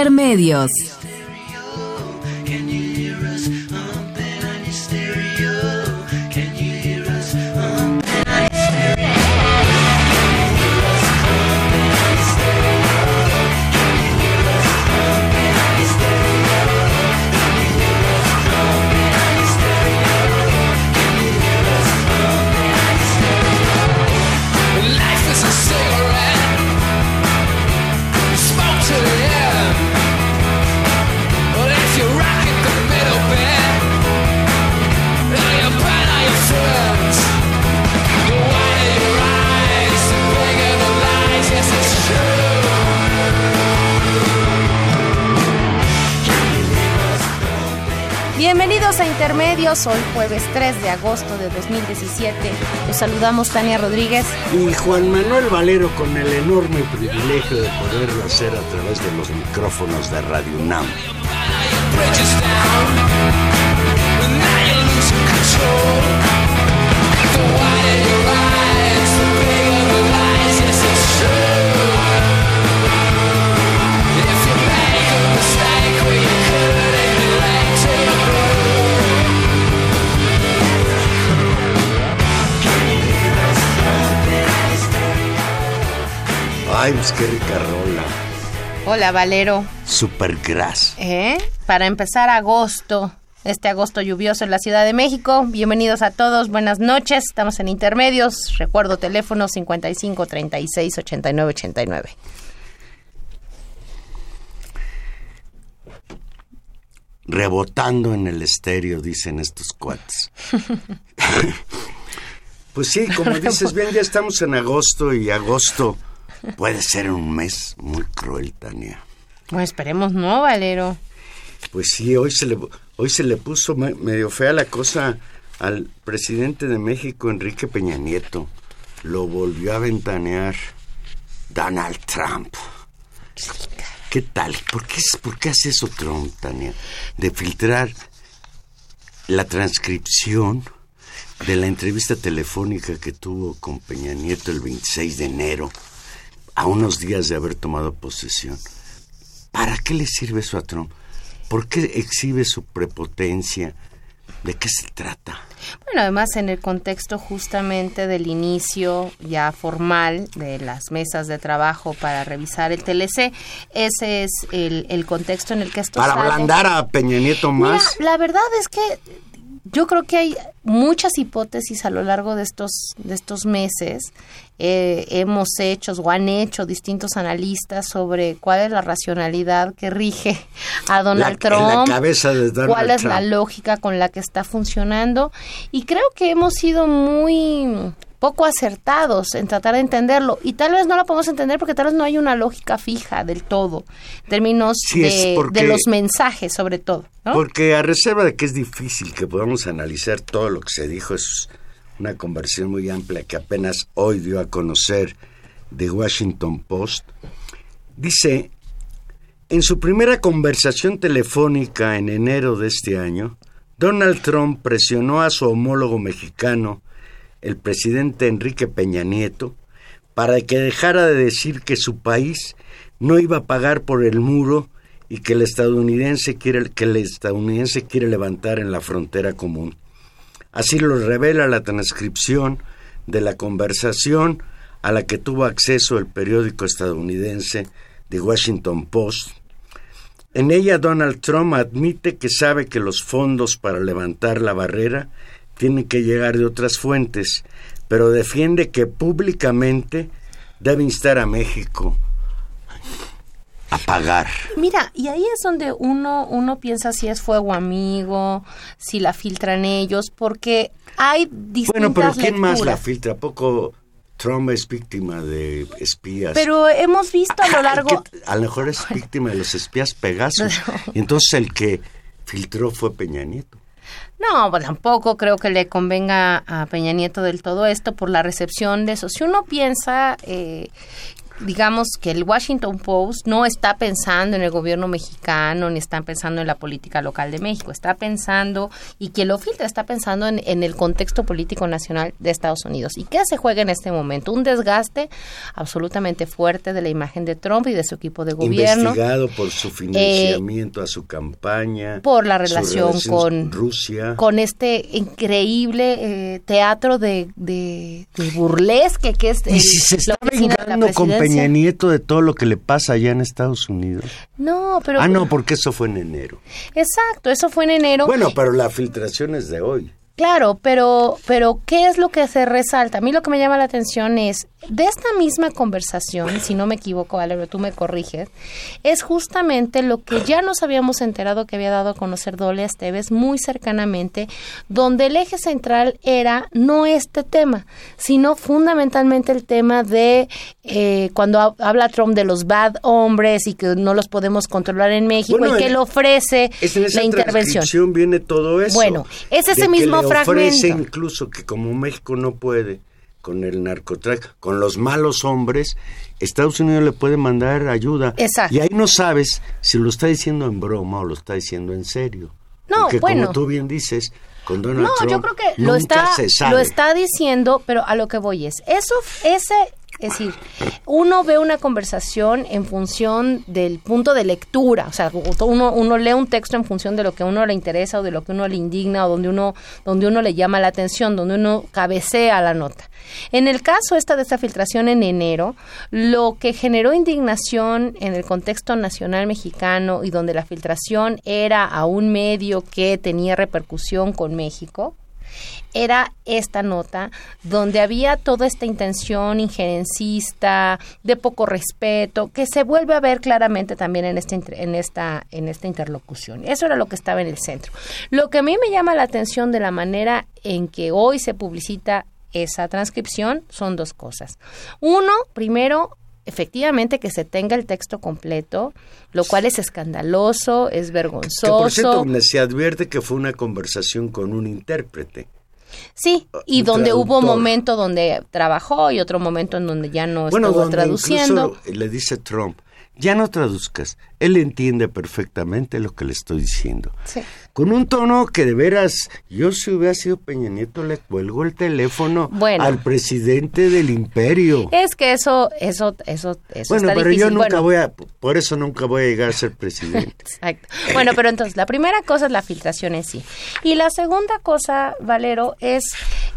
Intermedios. Intermedios, hoy jueves 3 de agosto de 2017. Los saludamos Tania Rodríguez y Juan Manuel Valero con el enorme privilegio de poderlo hacer a través de los micrófonos de Radio UNAM. Ay, pues qué rica rola. Hola Valero. Super gras. ¿Eh? Para empezar agosto, este agosto lluvioso en la Ciudad de México. Bienvenidos a todos, buenas noches. Estamos en intermedios. Recuerdo teléfono 55 36 89 89. Rebotando en el estéreo, dicen estos cuates. pues sí, como dices bien, ya estamos en agosto y agosto puede ser un mes muy cruel, Tania. Bueno, esperemos no, Valero. Pues sí, hoy se le, hoy se le puso medio fea la cosa al presidente de México, Enrique Peña Nieto. Lo volvió a ventanear Donald Trump. ¿Qué tal? ¿Por qué, ¿Por qué hace eso Trump, Tania? De filtrar la transcripción de la entrevista telefónica que tuvo con Peña Nieto el 26 de enero, a unos días de haber tomado posesión. ¿Para qué le sirve eso a Trump? ¿Por qué exhibe su prepotencia? ¿De qué se trata? Bueno, además en el contexto justamente del inicio ya formal de las mesas de trabajo para revisar el TLC, ese es el, contexto en el que esto Para ablandar a Peña Nieto más. la verdad es que yo creo que hay muchas hipótesis a lo largo de estos, de estos meses. Eh, hemos hecho o han hecho distintos analistas sobre cuál es la racionalidad que rige a Donald Trump, cabeza de cuál es la lógica con la que está funcionando. Y creo que hemos sido muy poco acertados en tratar de entenderlo y tal vez no lo podemos entender porque tal vez no hay una lógica fija del todo en términos de, de, los mensajes sobre todo. Porque a reserva de que es difícil que podamos analizar todo lo que se dijo, es una conversión muy amplia que apenas hoy dio a conocer The Washington Post, dice, en su primera conversación telefónica en enero de este año, Donald Trump presionó a su homólogo mexicano el presidente Enrique Peña Nieto para que dejara de decir que su país no iba a pagar por el muro y que el estadounidense quiere que el estadounidense quiere levantar en la frontera común. Así lo revela la transcripción de la conversación a la que tuvo acceso el periódico estadounidense The Washington Post. En ella Donald Trump admite que sabe que los fondos para levantar la barrera tienen que llegar de otras fuentes, pero defiende que públicamente debe instar a México apagar. Mira, y ahí es donde uno, uno piensa si es fuego amigo, si la filtran ellos, porque hay distintas Bueno, pero ¿quién más la filtra? ¿A poco Trump es víctima de espías? Pero hemos visto a lo largo... que a lo mejor es víctima de los espías Pegasus. Y entonces el que filtró fue Peña Nieto. No, pues tampoco creo que le convenga a Peña Nieto del todo esto por la recepción de eso. Si uno piensa, eh, digamos que el Washington Post no está pensando en el gobierno mexicano ni está pensando en la política local de México, está pensando, y quien lo filtra está pensando en, en el contexto político nacional de Estados Unidos. ¿Y qué se juega en este momento? Un desgaste absolutamente fuerte de la imagen de Trump y de su equipo de gobierno. Investigado por su financiamiento a su campaña. por la relación con Rusia. con este increíble eh, teatro de, de, de burlesque que es y si se está oficina de la vengando con. Peña Nieto de todo lo que le pasa allá en Estados Unidos. No, pero ah, no, porque eso fue en enero. exacto, eso fue en enero. Bueno, pero la filtración es de hoy. Claro, pero, pero ¿qué es lo que se resalta? A mí lo que me llama la atención es, de esta misma conversación, si no me equivoco, Valerio, tú me corriges, es justamente lo que ya nos habíamos enterado que había dado a conocer Dole Esteves muy cercanamente, donde el eje central era no este tema, sino fundamentalmente el tema de eh, cuando ha- habla Trump de los bad hombres y que no los podemos controlar en México Bueno, y que él ofrece Es en esa la intervención. viene todo eso. Bueno, es ese mismo ofrece fragmento. incluso que como México no puede con el narcotráfico, con los malos hombres, Estados Unidos le puede mandar ayuda. Exacto. Y ahí no sabes si lo está diciendo en broma o lo está diciendo en serio. No, Porque bueno. como tú bien dices, con Donald No, Trump yo creo que lo está, lo está diciendo, pero a lo que voy es, eso, ese, es decir, uno ve una conversación en función del punto de lectura, o sea, uno, uno lee un texto en función de lo que uno le interesa o de lo que uno le indigna o donde uno, donde uno le llama la atención, donde uno cabecea la nota. En el caso esta de esta filtración en enero, lo que generó indignación en el contexto nacional mexicano y donde la filtración era a un medio que tenía repercusión con México, era esta nota donde había toda esta intención injerencista, de poco respeto, que se vuelve a ver claramente también en esta, inter- en esta, en esta interlocución. Eso era lo que estaba en el centro. Lo que a mí me llama la atención de la manera en que hoy se publicita esa transcripción son dos cosas. Uno, primero, efectivamente que se tenga el texto completo, lo cual es escandaloso, es Que vergonzoso. por cierto, se advierte que fue una conversación con un intérprete. Sí, y un donde hubo traductor. momento donde trabajó y otro momento en donde ya no Bueno, estuvo donde traduciendo. le dice Trump, ya no traduzcas, él entiende perfectamente lo que le estoy diciendo. Sí. Con un tono que de veras, yo si hubiera sido Peña Nieto le cuelgo el teléfono Bueno. al presidente del imperio. Es que eso, eso, eso, eso bueno, está pero difícil. yo nunca Bueno, voy a, por eso nunca voy a llegar a ser presidente. Exacto. Bueno, pero entonces, la primera cosa es la filtración en sí. Y la segunda cosa, Valero, es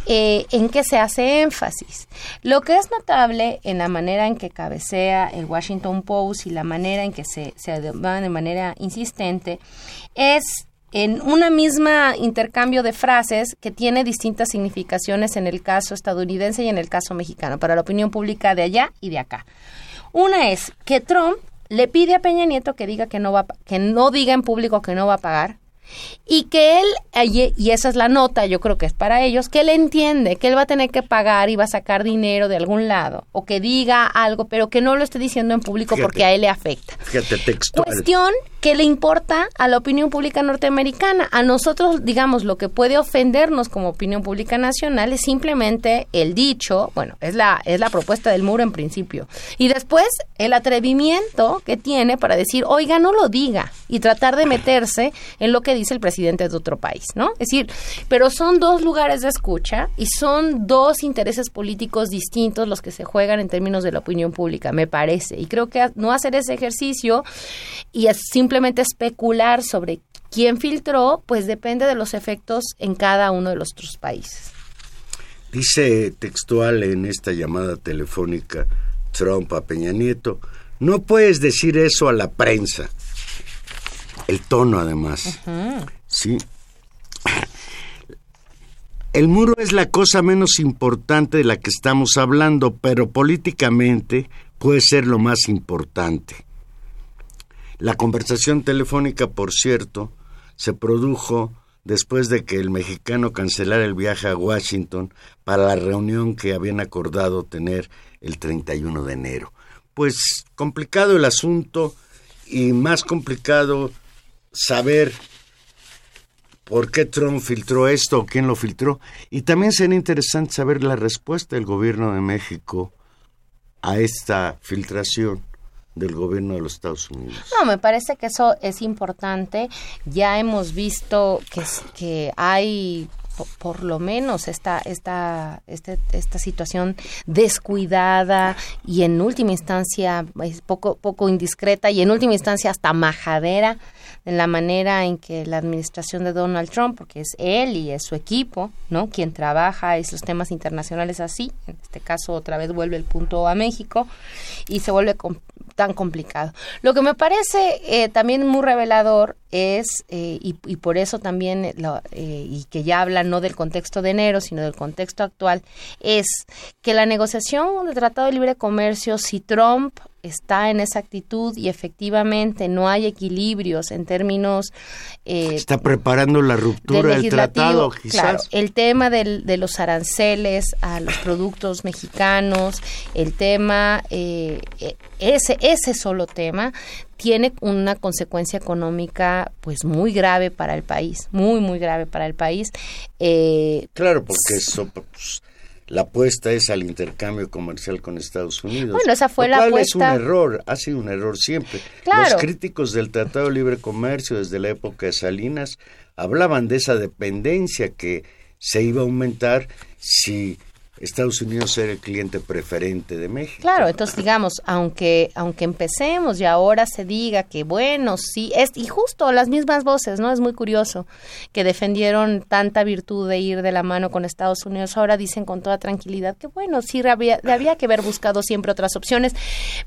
eh, en qué se hace énfasis. Lo que es notable en la manera en que cabecea el Washington Post y la manera en que se, se de manera insistente es en una misma intercambio de frases que tiene distintas significaciones en el caso estadounidense y en el caso mexicano, para la opinión pública de allá y de acá. Una es que Trump le pide a Peña Nieto que diga que no va que no diga en público que no va a pagar y que él y esa es la nota, yo creo que es para ellos, que él entiende que él va a tener que pagar y va a sacar dinero de algún lado o que diga algo, pero que no lo esté diciendo en público Fíjate. porque a él le afecta. Fíjate, textual. Cuestión que le importa a la opinión pública norteamericana. A nosotros, digamos, lo que puede ofendernos como opinión pública nacional es simplemente el dicho, bueno, es la, es la propuesta del muro en principio. Y después el atrevimiento que tiene para decir, oiga, no lo diga, y tratar de meterse en lo que dice el presidente de otro país, ¿no? Es decir, pero son dos lugares de escucha y son dos intereses políticos distintos los que se juegan en términos de la opinión pública, me parece. Y creo que no hacer ese ejercicio y es simplemente especular sobre quién filtró, pues depende de los efectos en cada uno de los otros países. Dice textual en esta llamada telefónica Trump a Peña Nieto, no puedes decir eso a la prensa. El tono además. Sí. El muro es la cosa menos importante de la que estamos hablando, pero políticamente puede ser lo más importante. La conversación telefónica, por cierto, se produjo después de que el mexicano cancelara el viaje a Washington para la reunión que habían acordado tener el 31 de enero. Pues complicado el asunto y más complicado saber por qué Trump filtró esto o quién lo filtró. Y también sería interesante saber la respuesta del gobierno de México a esta filtración del gobierno de los Estados Unidos. No, me parece que eso es importante. Ya hemos visto que, que hay por lo menos esta, esta, este, esta situación descuidada y en última instancia poco, poco indiscreta y en última instancia hasta majadera en la manera en que la administración de Donald Trump, porque es él y es su equipo, ¿no? Quien trabaja esos temas internacionales así, en este caso otra vez vuelve el punto a México y se vuelve tan complicado. Lo que me parece eh, también muy revelador es, eh, y, por eso también, eh, y que ya habla no del contexto de enero, sino del contexto actual, es que la negociación del Tratado de Libre Comercio, si Trump está en esa actitud y efectivamente no hay equilibrios en términos... Eh, está preparando la ruptura del tratado, quizás. Claro, el tema del, de los aranceles a los productos mexicanos, el tema, ese, ese solo tema tiene una consecuencia económica pues muy grave para el país, muy, muy grave para el país. Eh, claro, porque eso... Pues, la apuesta es al intercambio comercial con Estados Unidos. Bueno, esa fue la apuesta. es un error, ha sido un error siempre. Los críticos del Tratado de Libre Comercio desde la época de Salinas hablaban de esa dependencia que se iba a aumentar si Estados Unidos era el cliente preferente de México. Claro, entonces digamos, aunque aunque empecemos y ahora se diga que bueno, sí, es y justo las mismas voces, ¿no? Es muy curioso que defendieron tanta virtud de ir de la mano con Estados Unidos, ahora dicen con toda tranquilidad que bueno, sí había, había que haber buscado siempre otras opciones,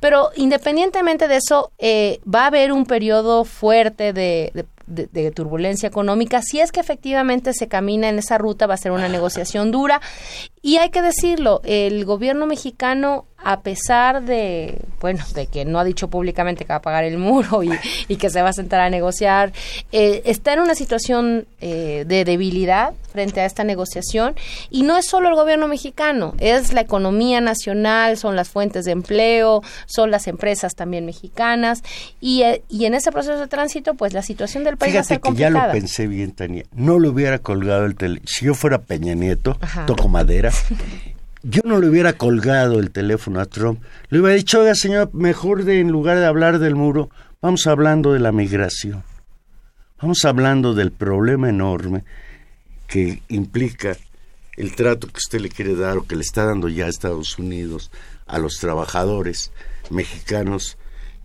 pero independientemente de eso, eh, va a haber un periodo fuerte de, de de, turbulencia económica, si es que efectivamente se camina en esa ruta, va a ser una negociación dura. Y hay que decirlo, el gobierno mexicano a pesar de, bueno, de que no ha dicho públicamente que va a pagar el muro y, que se va a sentar a negociar, eh, está en una situación eh, de debilidad frente a esta negociación y no es solo el gobierno mexicano, es la economía nacional, son las fuentes de empleo, son las empresas también mexicanas y, eh, y en ese proceso de tránsito, pues la situación del país va a ser complicada. que ya lo pensé bien, Tania, no le hubiera colgado el teléfono, si yo fuera Peña Nieto, toco madera, yo no le hubiera colgado el teléfono a Trump. Le hubiera dicho, oiga, señor, mejor de, en lugar de hablar del muro, vamos hablando de la migración. Vamos hablando del problema enorme que implica el trato que usted le quiere dar o que le está dando ya a Estados Unidos a los trabajadores mexicanos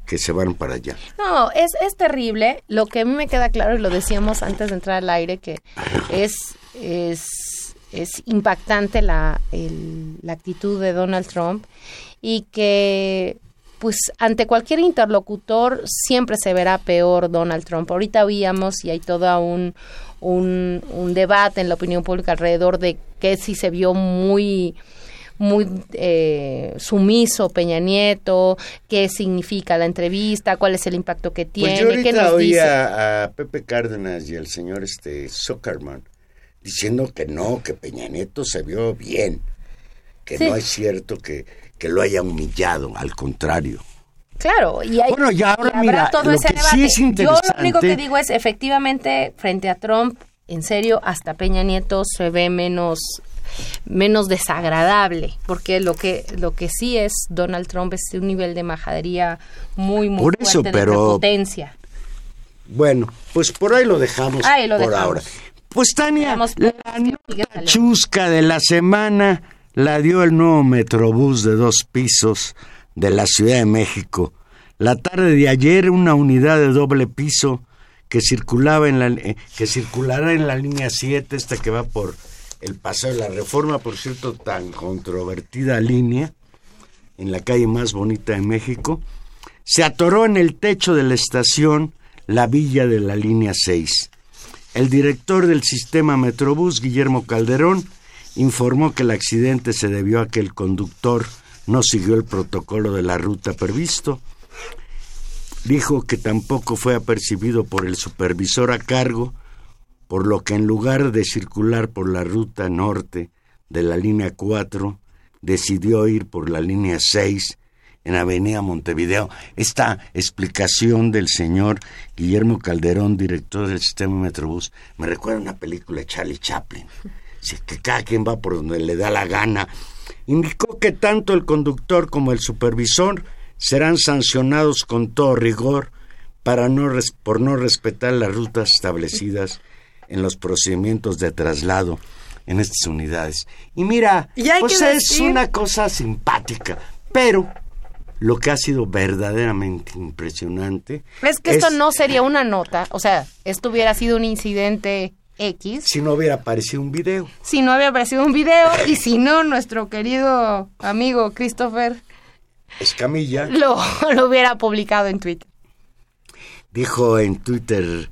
que se van para allá. No, es, es terrible. Lo que a mí me queda claro, y lo decíamos antes de entrar al aire, que es, es es impactante la, la actitud de Donald Trump y que pues ante cualquier interlocutor siempre se verá peor Donald Trump. Ahorita oíamos y hay todo un, un, un debate en la opinión pública alrededor de que si se vio muy muy eh, sumiso Peña Nieto, qué significa la entrevista, cuál es el impacto que tiene, pues yo ahorita qué nos oía a Pepe Cárdenas y al señor este Zuckerman diciendo que no, que Peña Nieto se vio bien, que no es cierto que, que lo haya humillado, al contrario. Claro, y, hay, bueno, ya ahora mira, todo ese debate. Yo lo único que digo es, efectivamente, frente a Trump, en serio, hasta Peña Nieto se ve menos menos desagradable, porque lo que lo que sí es Donald Trump es un nivel de majadería muy muy por eso, fuerte pero, de potencia. Bueno, pues por ahí lo dejamos ahí lo por ahora. Pues Tania, la chusca de la semana la dio el nuevo Metrobús de dos pisos de la Ciudad de México. La tarde de ayer una unidad de doble piso que circulaba en la eh, que circulará en la línea 7, esta que va por el Paseo de la Reforma, por cierto, tan controvertida línea en la calle más bonita de México, se atoró en el techo de la estación La Villa de la línea 6. El director del sistema Metrobús, Guillermo Calderón, informó que el accidente se debió a que el conductor no siguió el protocolo de la ruta previsto. dijo que tampoco fue apercibido por el supervisor a cargo, por lo que en lugar de circular por la ruta norte de la línea 4, decidió ir por la línea 6 en Avenida Montevideo. Esta explicación del señor Guillermo Calderón, director del sistema Metrobús, me recuerda a una película de Charlie Chaplin. que cada quien va por donde le da la gana. Indicó que tanto el conductor como el supervisor serán sancionados con todo rigor para no por no respetar las rutas establecidas en los procedimientos de traslado en estas unidades. Y mira, pues es una cosa simpática, pero lo que ha sido verdaderamente impresionante es que esto no sería una nota, o sea, esto hubiera sido un incidente X. Si no hubiera aparecido un video. Si no hubiera aparecido un video y si no, nuestro querido amigo Christopher Escamilla lo, lo hubiera publicado en Twitter. Dijo en Twitter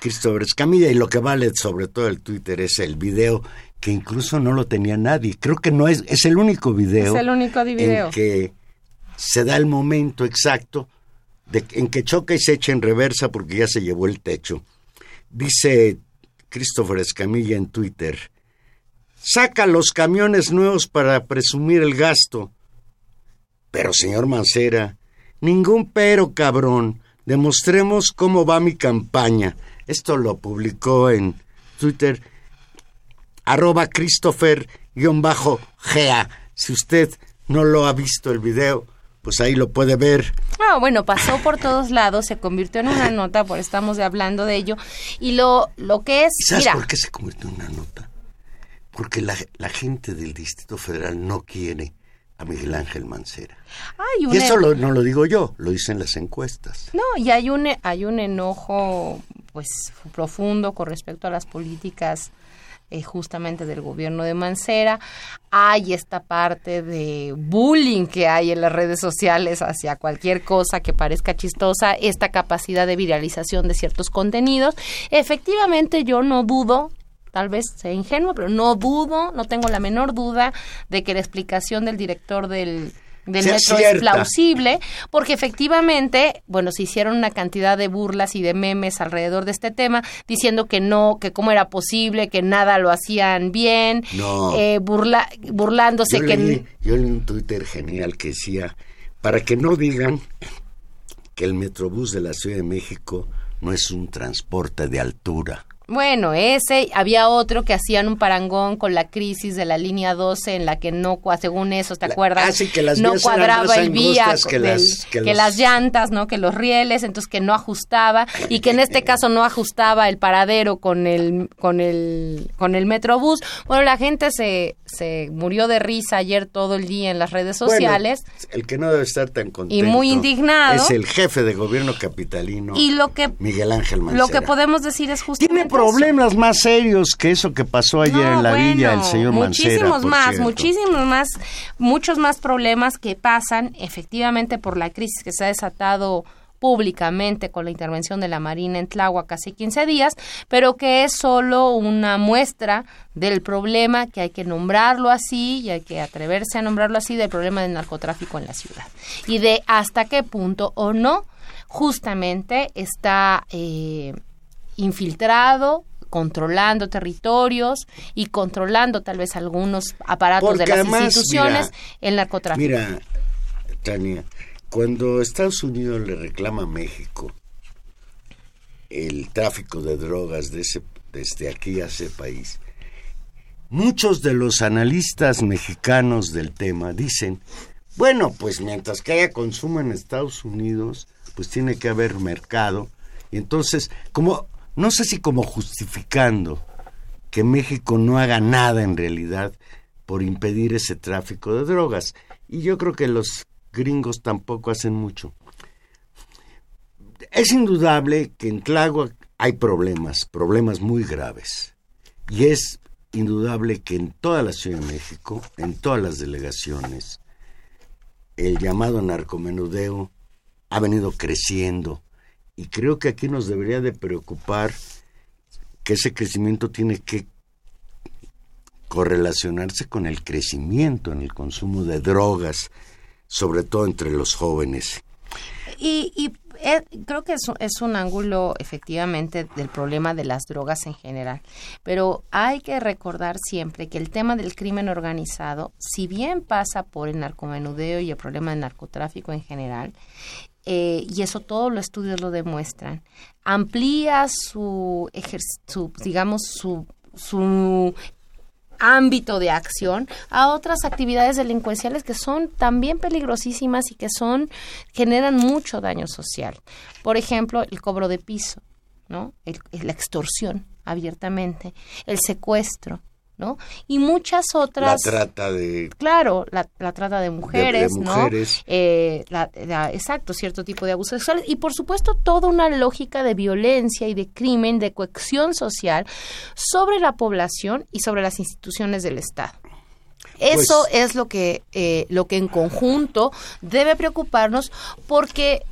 Christopher Escamilla y lo que vale sobre todo el Twitter es el video que incluso no lo tenía nadie. Creo que no es, es el único video. Es el único video. En que se da el momento exacto en que choca y se echa en reversa porque ya se llevó el techo. Dice Christopher Escamilla en Twitter, saca los camiones nuevos para presumir el gasto. Pero, señor Mancera, ningún pero, cabrón. Demostremos cómo va mi campaña. Esto lo publicó en Twitter, arroba Christopher-Gea. Si usted no lo ha visto el video, pues ahí lo puede ver. Ah, bueno, pasó por todos lados, se convirtió en una nota, por estamos hablando de ello. Y lo, lo que es... ¿Sabes por qué se convirtió en una nota? Porque la, la gente del Distrito Federal no quiere a Miguel Ángel Mancera. y eso no lo digo yo, lo dicen las encuestas. No, y hay un, hay un enojo pues profundo con respecto a las políticas eh, justamente del gobierno de Mancera. Hay esta parte de bullying que hay en las redes sociales hacia cualquier cosa que parezca chistosa, esta capacidad de viralización de ciertos contenidos. Efectivamente, yo no dudo tal vez sea ingenuo, pero no dudo, no tengo la menor duda de que la explicación del director del del metro es plausible, porque efectivamente, bueno, se hicieron una cantidad de burlas y de memes alrededor de este tema, diciendo que no, que cómo era posible, que nada lo hacían bien, eh, burla, burlándose yo que... Leí, yo leí un Twitter genial que decía, para que no digan que el Metrobús de la Ciudad de México no es un transporte de altura. Bueno, ese, había otro que hacían un parangón con la crisis de la línea 12 en la que no, según eso, ¿te acuerdas? Ah, que las no cuadraba el vía, que, las, que, las llantas, ¿no? Que los rieles, entonces que no ajustaba y que en este caso no ajustaba el paradero con el con el con el Metrobús. Bueno, la gente se se murió de risa ayer todo el día en las redes sociales. el que no debe estar tan contento y muy indignado es el jefe de gobierno capitalino y lo que Miguel Ángel Mancera. Lo que podemos decir es justamente problemas más serios que eso que pasó ayer en la villa el señor muchísimos más, muchísimos más, muchos más problemas que pasan efectivamente por la crisis que se ha desatado públicamente con la intervención de la Marina en Tláhuac hace 15 días, pero que es solo una muestra del problema que hay que nombrarlo así y hay que atreverse a nombrarlo así del problema del narcotráfico en la ciudad. Y de hasta qué punto o no justamente está eh, infiltrado controlando territorios y controlando tal vez algunos aparatos de las instituciones el narcotráfico. Mira, Tania, cuando Estados Unidos le reclama a México el tráfico de drogas de ese, desde aquí a ese país, muchos de los analistas mexicanos del tema dicen, bueno, pues mientras que haya consumo en Estados Unidos, pues tiene que haber mercado. Y entonces, como no sé si como justificando que México no haga nada en realidad por impedir ese tráfico de drogas. Y yo creo que los gringos tampoco hacen mucho. Es indudable que en Tláhuac hay problemas, problemas muy graves. Y es indudable que en toda la Ciudad de México, en todas las delegaciones, el llamado narcomenudeo ha venido creciendo y creo que aquí nos debería de preocupar que ese crecimiento tiene que correlacionarse con el crecimiento en el consumo de drogas, sobre todo entre los jóvenes. Y, eh, creo que es, es un ángulo efectivamente del problema de las drogas en general, pero hay que recordar siempre que el tema del crimen organizado, si bien pasa por el narcomenudeo y el problema del narcotráfico en general, eh, y eso todos los estudios lo demuestran, amplía su, su digamos, su, su ámbito de acción a otras actividades delincuenciales que son también peligrosísimas y que son generan mucho daño social. Por ejemplo, el cobro de piso, ¿no? la extorsión abiertamente, el secuestro, ¿no? Y muchas otras... La trata de... Claro, la, trata de mujeres, ¿no? Eh, exacto, cierto tipo de abusos sexuales. Y por supuesto toda una lógica de violencia y de crimen, de cohesión social sobre la población y sobre las instituciones del Estado. Eso pues es lo que, eh, lo que en conjunto debe preocuparnos porque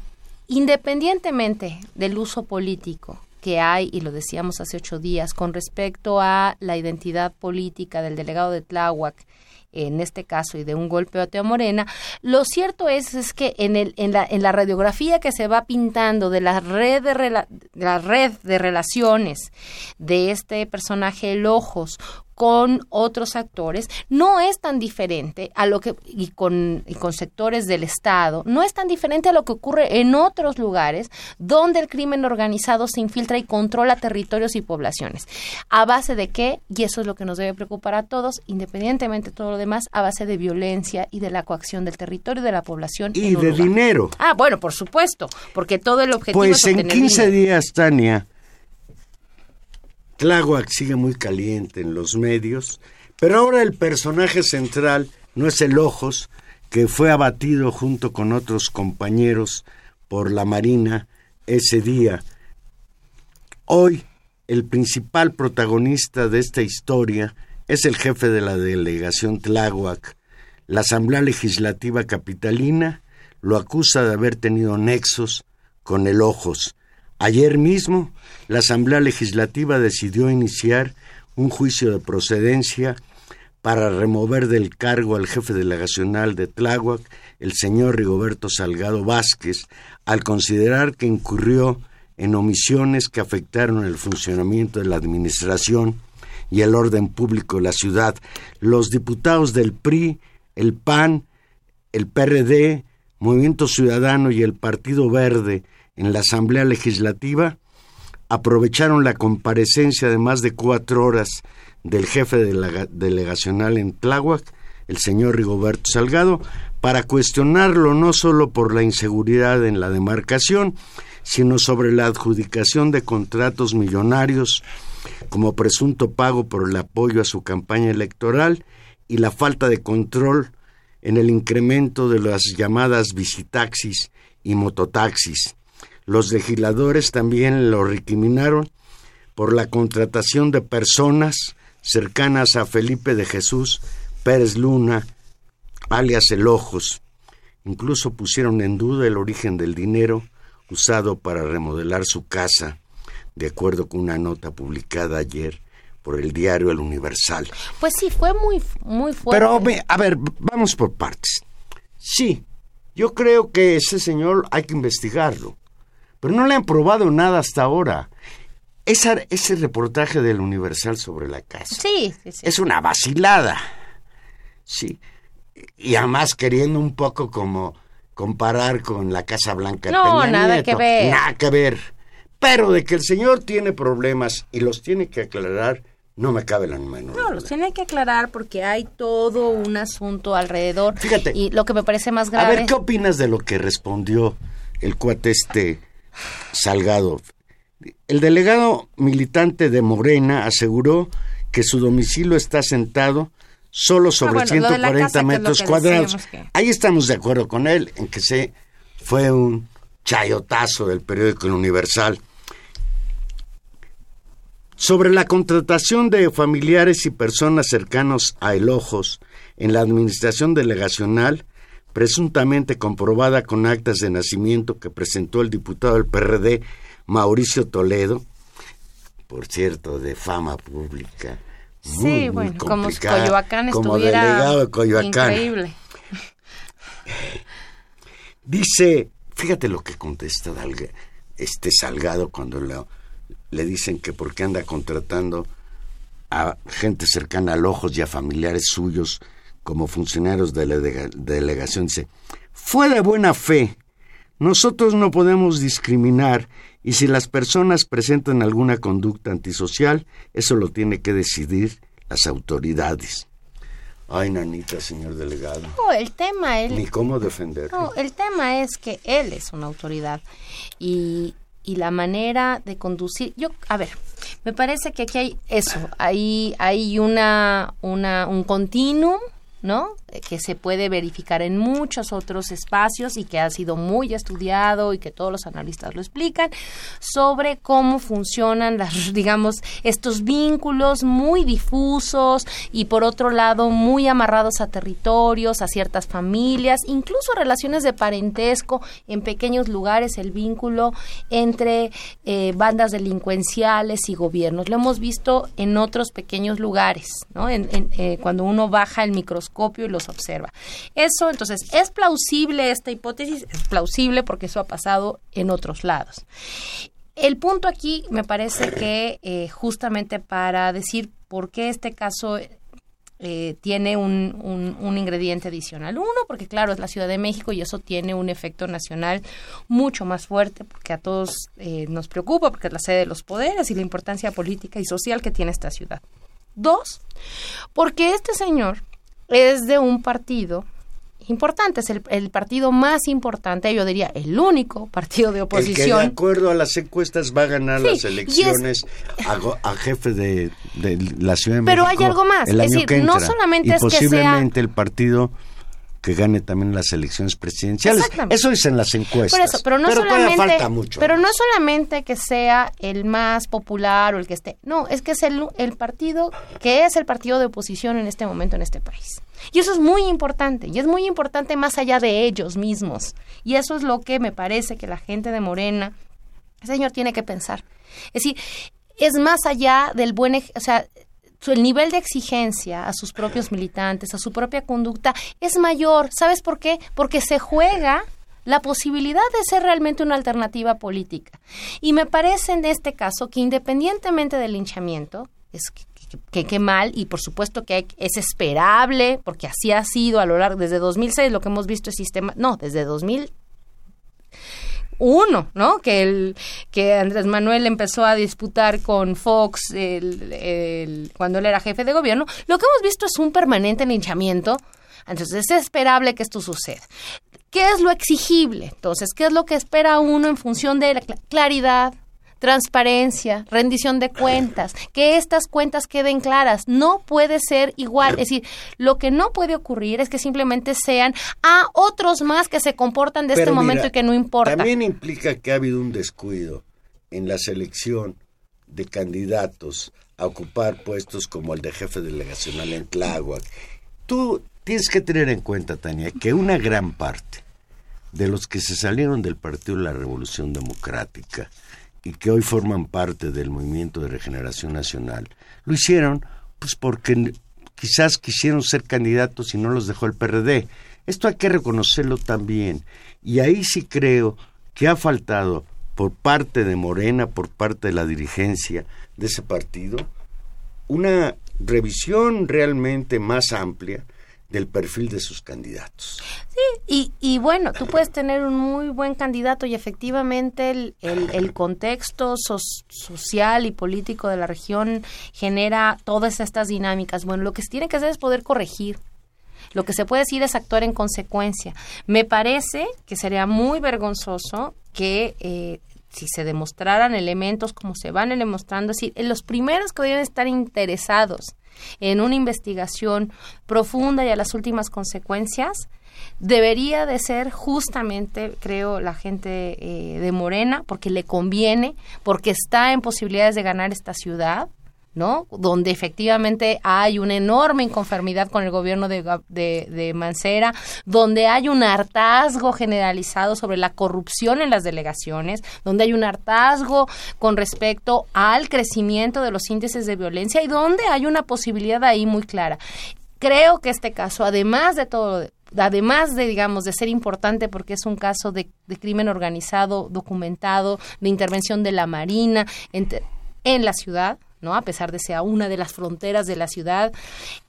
independientemente del uso político que hay, y lo decíamos hace ocho días, con respecto a la identidad política del delegado de Tláhuac, en este caso, y de un golpe a Teo Morena, lo cierto es, es que en, el, en, la, en la radiografía que se va pintando de la red de, la red de relaciones de este personaje, el Ojos, con otros actores no es tan diferente a lo que y con, y con sectores del Estado, no es tan diferente a lo que ocurre en otros lugares donde el crimen organizado se infiltra y controla territorios y poblaciones. ¿A base de qué? Y eso es lo que nos debe preocupar a todos, independientemente de todo lo demás, a base de violencia y de la coacción del territorio y de la población. Y de dinero. Ah, bueno, por supuesto, porque todo el objetivo pues es en 15 días, Tania, Tláhuac sigue muy caliente en los medios, pero ahora el personaje central no es el Ojos, que fue abatido junto con otros compañeros por la Marina ese día. Hoy, el principal protagonista de esta historia es el jefe de la delegación Tláhuac. La Asamblea Legislativa Capitalina lo acusa de haber tenido nexos con el Ojos, Ayer mismo, la Asamblea Legislativa decidió iniciar un juicio de procedencia para remover del cargo al jefe delegacional de Tláhuac, el señor Rigoberto Salgado Vázquez, al considerar que incurrió en omisiones que afectaron el funcionamiento de la administración y el orden público de la ciudad. Los diputados del PRI, el PAN, el PRD, Movimiento Ciudadano y el Partido Verde en la Asamblea Legislativa aprovecharon la comparecencia de más de cuatro horas del jefe delegacional en Tláhuac, el señor Rigoberto Salgado, para cuestionarlo no solo por la inseguridad en la demarcación, sino sobre la adjudicación de contratos millonarios como presunto pago por el apoyo a su campaña electoral y la falta de control en el incremento de las llamadas visitaxis y mototaxis. Los legisladores también lo recriminaron por la contratación de personas cercanas a Felipe de Jesús Pérez Luna, alias El Ojos. Incluso pusieron en duda el origen del dinero usado para remodelar su casa, de acuerdo con una nota publicada ayer por el diario El Universal. Pues sí, fue muy, muy fuerte. Pero, a ver, vamos por partes. Sí, yo creo que ese señor hay que investigarlo pero no le han probado nada hasta ahora. ese reportaje del Universal sobre la casa sí, es una vacilada. Sí. Y además queriendo un poco como comparar con la Casa Blanca. No, nada que ver. Nada que ver. Pero de que el señor tiene problemas y los tiene que aclarar, no me cabe la menor. No, los tiene que aclarar porque hay todo un asunto alrededor. Fíjate. Y lo que me parece más grave. A ver, ¿qué opinas de lo que respondió el cuate este Salgado. El delegado militante de Morena aseguró que su domicilio está sentado solo ah, sobre 140 metros cuadrados. Ahí estamos de acuerdo con él en que se fue un chayotazo del periódico El Universal. Sobre la contratación de familiares y personas cercanos a El Ojos en la administración delegacional, presuntamente comprobada con actas de nacimiento que presentó el diputado del PRD Mauricio Toledo, por cierto, de fama pública. sí, bueno, como si Coyoacán como delegado de Coyoacán. Increíble. Dice Fíjate lo que contesta este Salgado cuando le, le dicen que por qué anda contratando a gente cercana al Ojos y a familiares suyos como funcionarios de la delegación. Dice, fue de buena fe. Nosotros no podemos discriminar y si las personas presentan alguna conducta antisocial, eso lo tiene que decidir las autoridades. Ay, nanita, señor delegado. No, el tema es... Ni cómo defenderlo. No, el tema es que él es una autoridad y, y la manera de conducir... Yo, a ver, me parece que aquí hay eso, hay, hay una, una, un continuum ¿no? Que se puede verificar en muchos otros espacios y que ha sido muy estudiado y que todos los analistas lo explican sobre cómo funcionan las, digamos, estos vínculos muy difusos y por otro lado muy amarrados a territorios, a ciertas familias, incluso relaciones de parentesco en pequeños lugares, el vínculo entre eh, bandas delincuenciales y gobiernos. Lo hemos visto en otros pequeños lugares, ¿no? En, eh, cuando uno baja el microscopio y los observa. Eso, entonces, ¿es plausible esta hipótesis? Es plausible porque eso ha pasado en otros lados. El punto aquí me parece que eh, justamente para decir por qué este caso eh, tiene un, un, ingrediente adicional. Uno, porque claro, es la Ciudad de México y eso tiene un efecto nacional mucho más fuerte porque a todos eh, nos preocupa, porque es la sede de los poderes y la importancia política y social que tiene esta ciudad. Dos, porque este señor es de un partido importante, es el, partido más importante, yo diría el único partido de oposición. El que de acuerdo a las encuestas va a ganar las elecciones a, jefe de, la Ciudad de Pero México. Hay algo más, es decir, no solamente es posiblemente el partido que gane también las elecciones presidenciales. Eso dicen las encuestas. Por eso, pero no solamente, pero no solamente que sea el más popular o el que esté, no, es que es el, el partido que es el partido de oposición en este momento en este país. Y eso es muy importante, y es muy importante más allá de ellos mismos. Y eso es lo que me parece que la gente de Morena, el señor tiene que pensar. Es decir, es más allá del buen, o sea, el nivel de exigencia a sus propios militantes, a su propia conducta, es mayor. ¿Sabes por qué? Porque se juega la posibilidad de ser realmente una alternativa política. Y me parece en este caso que independientemente del linchamiento, es que, que, mal y por supuesto que es esperable porque así ha sido a lo largo desde 2006 lo que hemos visto es sistema no desde 2000 uno, ¿no? Que el que Andrés Manuel empezó a disputar con Fox el, cuando él era jefe de gobierno, lo que hemos visto es un permanente linchamiento. Entonces es esperable que esto suceda. ¿Qué es lo exigible? Entonces, ¿qué es lo que espera uno en función de la claridad, transparencia, rendición de cuentas, que estas cuentas queden claras. No puede ser igual. Es decir, lo que no puede ocurrir es que simplemente sean a otros más que se comportan de este momento y que no importa. También implica que ha habido un descuido en la selección de candidatos a ocupar puestos como el de jefe delegacional en Tláhuac. Tú tienes que tener en cuenta, Tania, que una gran parte de los que se salieron del Partido de la Revolución Democrática y que hoy forman parte del movimiento de regeneración nacional, lo hicieron pues porque quizás quisieron ser candidatos y no los dejó el PRD. Esto hay que reconocerlo también. Y ahí sí creo que ha faltado por parte de Morena, por parte de la dirigencia de ese partido, una revisión realmente más amplia del perfil de sus candidatos. Sí, y, bueno, tú puedes tener un muy buen candidato y efectivamente el, el, contexto social y político de la región genera todas estas dinámicas. Bueno, lo que se tiene que hacer es poder corregir. Lo que se puede decir es actuar en consecuencia. Me parece que sería muy vergonzoso que eh, si se demostraran elementos como se van demostrando, decir, los primeros que deberían estar interesados en una investigación profunda y a las últimas consecuencias, debería de ser justamente, creo, la gente eh, de Morena, porque le conviene, porque está en posibilidades de ganar esta ciudad, ¿no? Donde efectivamente hay una enorme inconformidad con el gobierno de, Mancera, donde hay un hartazgo generalizado sobre la corrupción en las delegaciones, donde hay un hartazgo con respecto al crecimiento de los índices de violencia y donde hay una posibilidad ahí muy clara. Creo que este caso, además de todo además de, digamos, de ser importante porque es un caso de, de crimen organizado, documentado, de intervención de la Marina en la ciudad, ¿no? A pesar de ser una de las fronteras de la ciudad,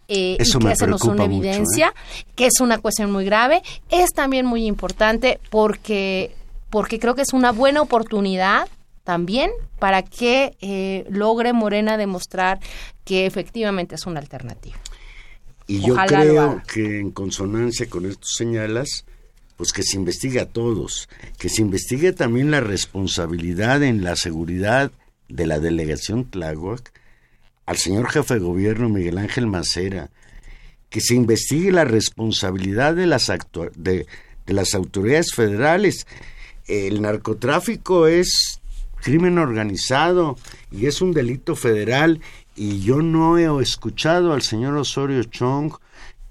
eh, Eso y me que esa no es una mucho, evidencia, que es una cuestión muy grave, es también muy importante porque, porque creo que es una buena oportunidad también para que eh, logre Morena demostrar que efectivamente es una alternativa. Y yo Ojalá creo que en consonancia con esto señalas, pues que se investigue a todos, que se investigue también la responsabilidad en la seguridad de la delegación Tláhuac al señor jefe de gobierno Miguel Ángel Macera, que se investigue la responsabilidad de las, de, de las autoridades federales. El narcotráfico es crimen organizado y es un delito federal y yo no he escuchado al señor Osorio Chong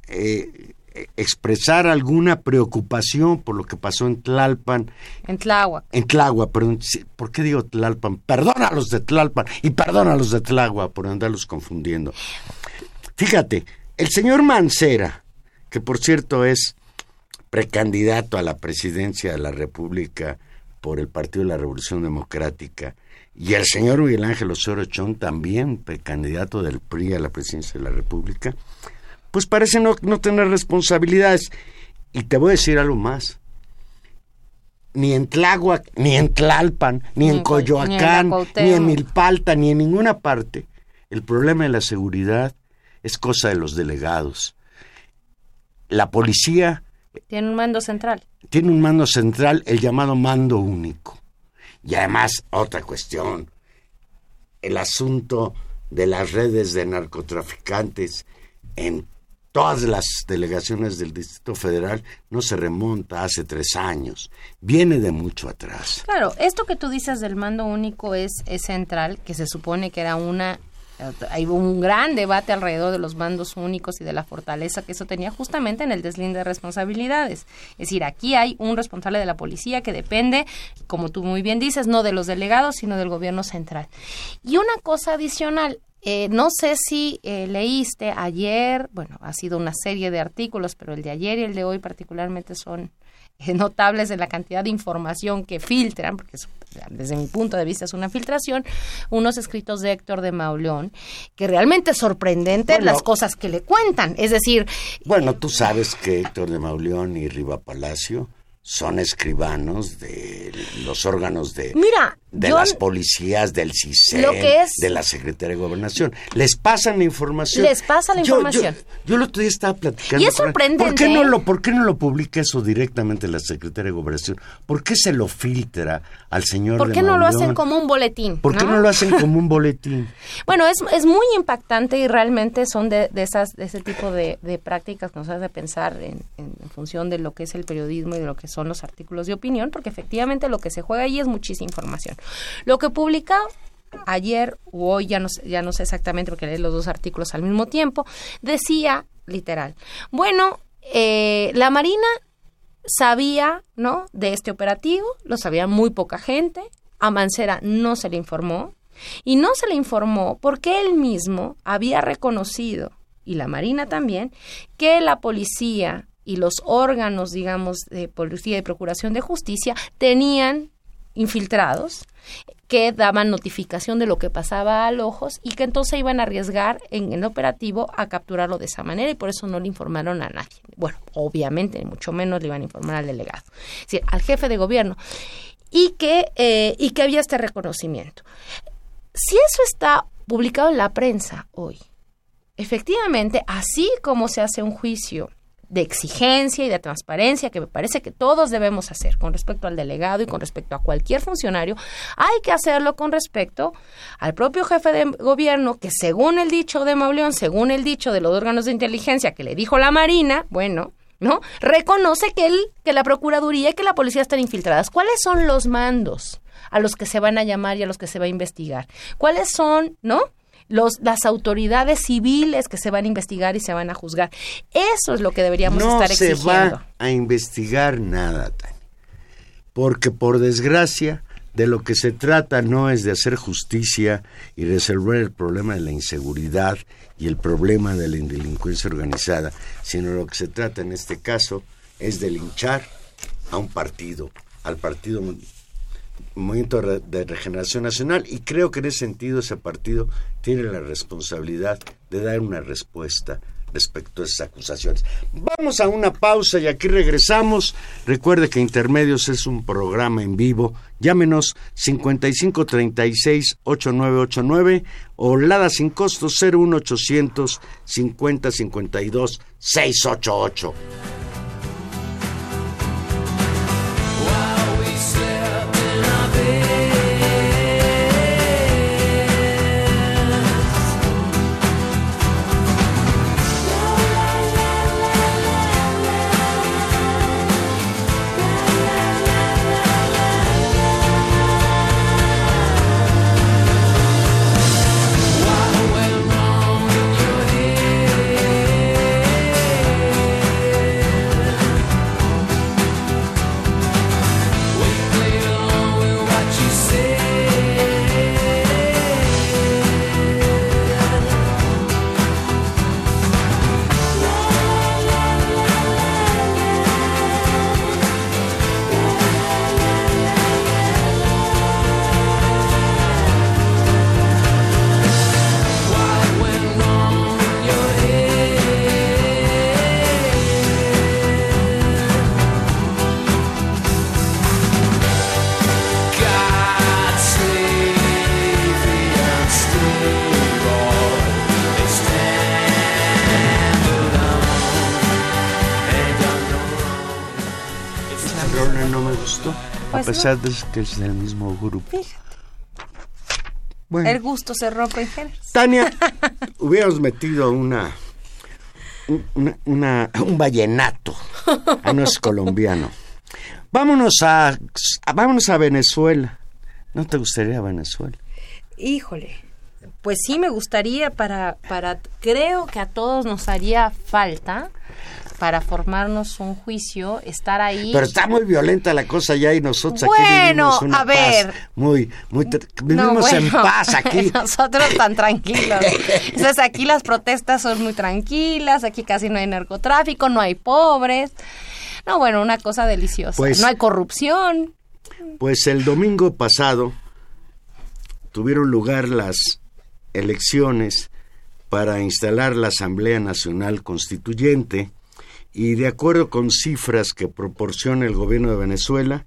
eh, expresar alguna preocupación por lo que pasó en Tlalpan, En Tláhuac. en Tláhuac, perdón, ¿por qué digo Tlalpan? Perdona a los de Tlalpan y perdona a los de Tláhuac por andarlos confundiendo. Fíjate, el señor Mancera, que por cierto es precandidato a la presidencia de la República por el Partido de la Revolución Democrática, y el señor Miguel Ángel Osorio Chong, también precandidato del PRI a la presidencia de la República, pues parece no, no tener responsabilidades. Y te voy a decir algo más. Ni en Tláhuac, ni en Tlalpan, ni, Ni en ni Coyoacán, ni en Cuauhtémoc. Milpalta, ni en ninguna parte, el problema de la seguridad es cosa de los delegados. La policía Tiene un mando central. tiene un mando central, el llamado mando único. Y además, otra cuestión, el asunto de las redes de narcotraficantes en todas las delegaciones del Distrito Federal no se remonta hace tres años, viene de mucho atrás. Claro, esto que tú dices del mando único es, es central, que se supone que era una... Hay un gran debate alrededor de los mandos únicos y de la fortaleza que eso tenía justamente en el deslinde de responsabilidades. Es decir, aquí hay un responsable de la policía que depende, como tú muy bien dices, no de los delegados, sino del gobierno central. Y una cosa adicional, eh, no sé si eh, leíste ayer, bueno, ha sido una serie de artículos, pero el de ayer y el de hoy particularmente son eh, notables en la cantidad de información que filtran, porque es- desde mi punto de vista es una filtración, unos escritos de Héctor de Mauleón, que realmente es sorprendente Bueno. las cosas que le cuentan. Es decir, Bueno, tú sabes que Héctor de Mauleón y Riva Palacio son escribanos de los órganos de, Mira, de yo- las policías, del CISEN, es- de la Secretaría de Gobernación. Les pasan la información. Les pasa la Yo- información. Yo, el otro día estaba platicando. Y es sorprendente, ¿Por qué, no ¿eh? lo, ¿Por qué no lo publica eso directamente la Secretaría de Gobernación? ¿Por qué se lo filtra al señor ¿por de qué no lo hacen como un boletín? ¿Por qué no lo hacen como un boletín? Bueno, es, es muy impactante y realmente son de, de esas de ese tipo de, de prácticas que nos hace pensar en, en- en función de lo que es el periodismo y de lo que son los artículos de opinión, porque efectivamente lo que se juega ahí es muchísima información. Lo que publica ayer o hoy, ya no, ya no sé exactamente porque leí los dos artículos al mismo tiempo, decía literal, bueno, eh, la Marina sabía, ¿no? De este operativo, lo sabía muy poca gente. A Mancera no se le informó. Y no se le informó porque él mismo había reconocido, y la Marina también, que la policía y los órganos, digamos, de policía y procuración de justicia tenían infiltrados que daban notificación de lo que pasaba a ojos y que entonces iban a arriesgar en el operativo a capturarlo de esa manera y por eso no le informaron a nadie. Bueno, obviamente, mucho menos le iban a informar al delegado, es decir, al jefe de gobierno y que, eh, y que había este reconocimiento. Si eso está publicado en la prensa hoy, efectivamente, así como se hace un juicio de exigencia y de transparencia que me parece que todos debemos hacer con respecto al delegado y con respecto a cualquier funcionario, hay que hacerlo con respecto al propio jefe de gobierno que según el dicho de Mauleón, según el dicho de los órganos de inteligencia que le dijo la Marina, bueno, ¿no? Reconoce que él, que la Procuraduría y que la policía están infiltradas. ¿Cuáles son los mandos a los que se van a llamar y a los que se va a investigar? ¿Cuáles son, no? Los, las autoridades civiles que se van a investigar y se van a juzgar. Eso es lo que deberíamos no estar se exigiendo. va a investigar nada, Tania. Porque por desgracia, de lo que se trata no es de hacer justicia y resolver el problema de la inseguridad y el problema de la delincuencia organizada, sino lo que se trata en este caso es de linchar a un partido, al partido Movimiento de Regeneración Nacional, y creo que en ese sentido ese partido tiene la responsabilidad de dar una respuesta respecto a esas acusaciones. Vamos a una pausa y aquí regresamos. Recuerde que Intermedios es un programa en vivo. Llámenos 5536-8989 o Lada sin costo 01800 5052 688. Que es del mismo grupo. Bueno. El gusto se rompe en géneros. Tania, hubiéramos metido una, una, un vallenato. No es colombiano. Vámonos a, vámonos a Venezuela. ¿No te gustaría Venezuela? Híjole, pues sí me gustaría para, para, creo que a todos nos haría falta para formarnos un juicio, estar ahí. Pero está muy violenta la cosa ya y nosotros aquí vivimos una a ver. muy, muy, vivimos en paz aquí. Nosotros tan tranquilos. Entonces aquí las protestas son muy tranquilas, aquí casi no hay narcotráfico, no hay pobres. No, bueno, una cosa deliciosa. Pues no hay corrupción. Pues el domingo pasado tuvieron lugar las elecciones para instalar la Asamblea Nacional Constituyente y de acuerdo con cifras que proporciona el gobierno de Venezuela,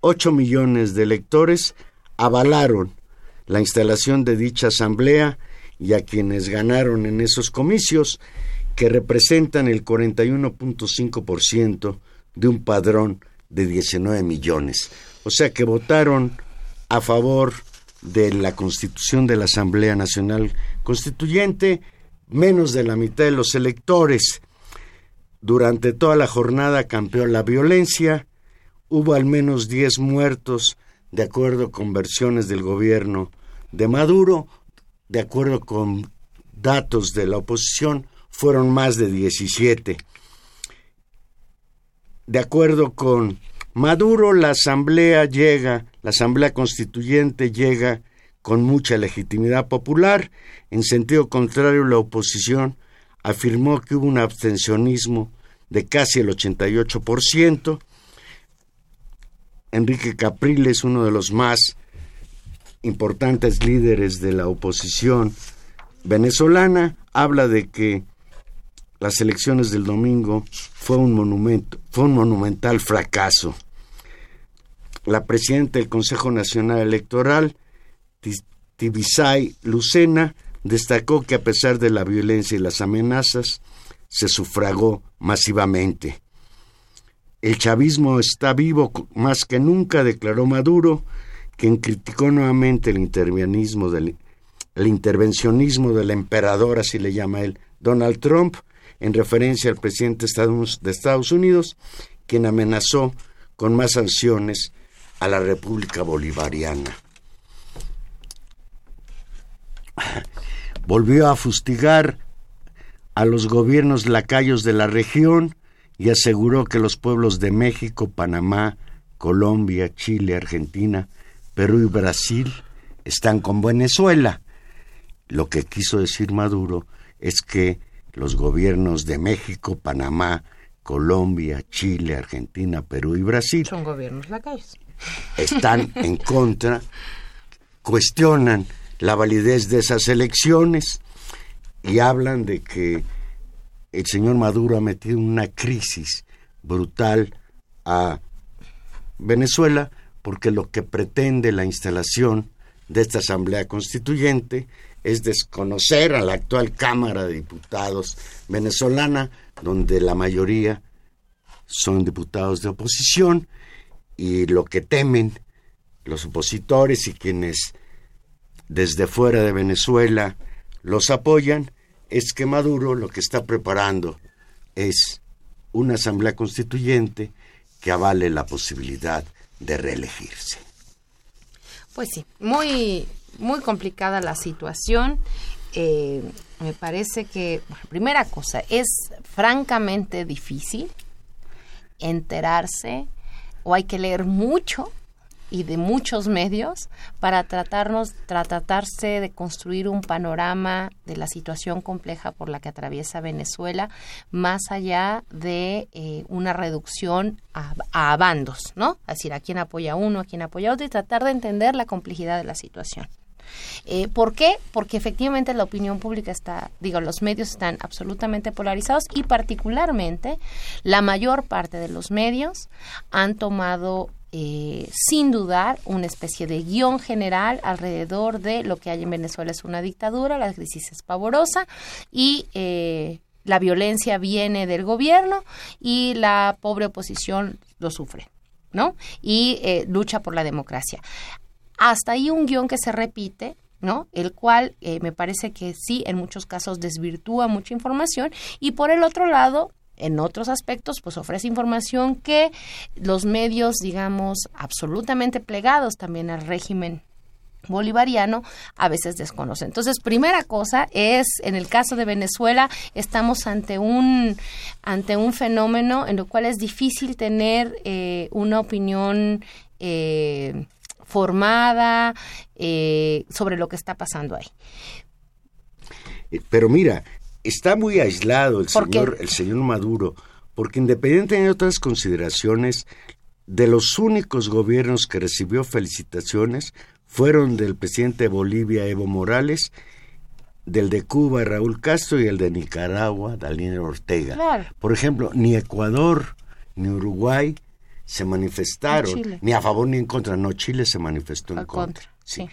8 millones de electores avalaron la instalación de dicha asamblea y a quienes ganaron en esos comicios, que representan el 41.5% de un padrón de 19 millones. O sea que votaron a favor de la constitución de la Asamblea Nacional Constituyente menos de la mitad de los electores. Durante toda la jornada campeó la violencia, hubo al menos 10 muertos, de acuerdo con versiones del gobierno de Maduro, de acuerdo con datos de la oposición, fueron más de 17. De acuerdo con Maduro, la asamblea llega, la asamblea constituyente llega con mucha legitimidad popular. En sentido contrario, la oposición afirmó que hubo un abstencionismo de casi el 88%. Enrique Capriles, uno de los más importantes líderes de la oposición venezolana, habla de que las elecciones del domingo fue un monumento, fue un monumental fracaso. La presidenta del Consejo Nacional Electoral, Tibisay Lucena, destacó que a pesar de la violencia y las amenazas, se sufragó masivamente. El chavismo está vivo más que nunca, declaró Maduro, quien criticó nuevamente el intervencionismo del, emperador, así le llama él, Donald Trump, en referencia al presidente de Estados Unidos, quien amenazó con más sanciones a la República Bolivariana. Volvió a fustigar a los gobiernos lacayos de la región y aseguró que los pueblos de México, Panamá, Colombia, Chile, Argentina Perú y Brasil están con Venezuela. Lo que quiso decir Maduro es que los gobiernos de México, Panamá, Colombia, Chile, Argentina, Perú y Brasil Son gobiernos lacayos. están en contra, cuestionan la validez de esas elecciones y hablan de que el señor Maduro ha metido una crisis brutal a Venezuela porque lo que pretende la instalación de esta Asamblea Constituyente es desconocer a la actual Cámara de Diputados venezolana, donde la mayoría son diputados de oposición, y lo que temen los opositores y quienes desde fuera de Venezuela los apoyan es que Maduro lo que está preparando es una asamblea constituyente que avale la posibilidad de reelegirse. Pues sí, muy, muy complicada la situación. Eh, me parece que, bueno, primera cosa, es francamente difícil enterarse o hay que leer mucho y de muchos medios para tratarnos, tra- tratarse de construir un panorama de la situación compleja por la que atraviesa Venezuela, más allá de eh, una reducción a, a bandos, ¿no? Es decir, a quién apoya uno, a quién apoya otro, y tratar de entender la complejidad de la situación. Eh, ¿Por qué? Porque efectivamente la opinión pública está, digo, los medios están absolutamente polarizados y particularmente la mayor parte de los medios han tomado eh, sin dudar una especie de guion general alrededor de lo que hay en Venezuela es una dictadura, la crisis es pavorosa y eh, la violencia viene del gobierno y la pobre oposición lo sufre, ¿no? Y eh, lucha por la democracia hasta ahí un guion que se repite, ¿no? El cual eh, me parece que sí, en muchos casos desvirtúa mucha información y por el otro lado, en otros aspectos, pues ofrece información que los medios, digamos, absolutamente plegados también al régimen bolivariano a veces desconocen. Entonces, primera cosa es, en el caso de Venezuela, estamos ante un, ante un fenómeno en el cual es difícil tener eh, una opinión eh, formada eh, sobre lo que está pasando ahí. Eh, Pero mira, está muy aislado el señor, el señor Maduro, porque independientemente de otras consideraciones, de los únicos gobiernos que recibió felicitaciones fueron del presidente de Bolivia, Evo Morales, del de Cuba, Raúl Castro, y el de Nicaragua, Daniel Ortega. Claro. Por ejemplo, ni Ecuador ni Uruguay se manifestaron, Ni a favor ni en contra. No, Chile se manifestó en contra, sí.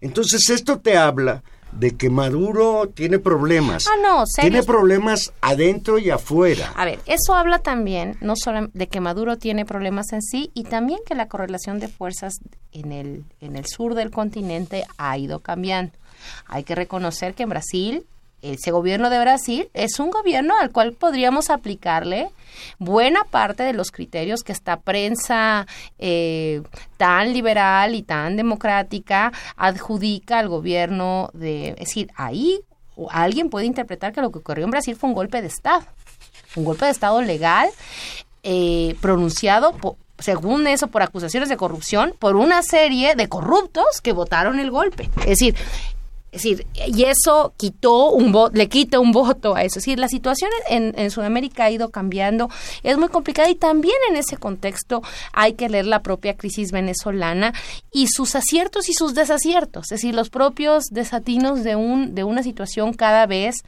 Entonces, esto te habla de que Maduro tiene problemas. Ah, no, Tiene problemas adentro y afuera. A ver, eso habla también no solo de que Maduro tiene problemas en sí y también que la correlación de fuerzas en el, en el sur del continente ha ido cambiando. Hay que reconocer que en Brasil, ese gobierno de Brasil es un gobierno al cual podríamos aplicarle buena parte de los criterios que esta prensa eh, tan liberal y tan democrática adjudica al gobierno de... Es decir, ahí alguien puede interpretar que lo que ocurrió en Brasil fue un golpe de Estado un golpe de Estado legal eh, pronunciado según eso por acusaciones de corrupción por una serie de corruptos que votaron el golpe. Es decir, es decir, y eso quitó un le quita un voto a eso. Es decir, la situación en, en Sudamérica ha ido cambiando, es muy complicada y también en ese contexto hay que leer la propia crisis venezolana y sus aciertos y sus desaciertos, es decir, los propios desatinos de un de una situación cada vez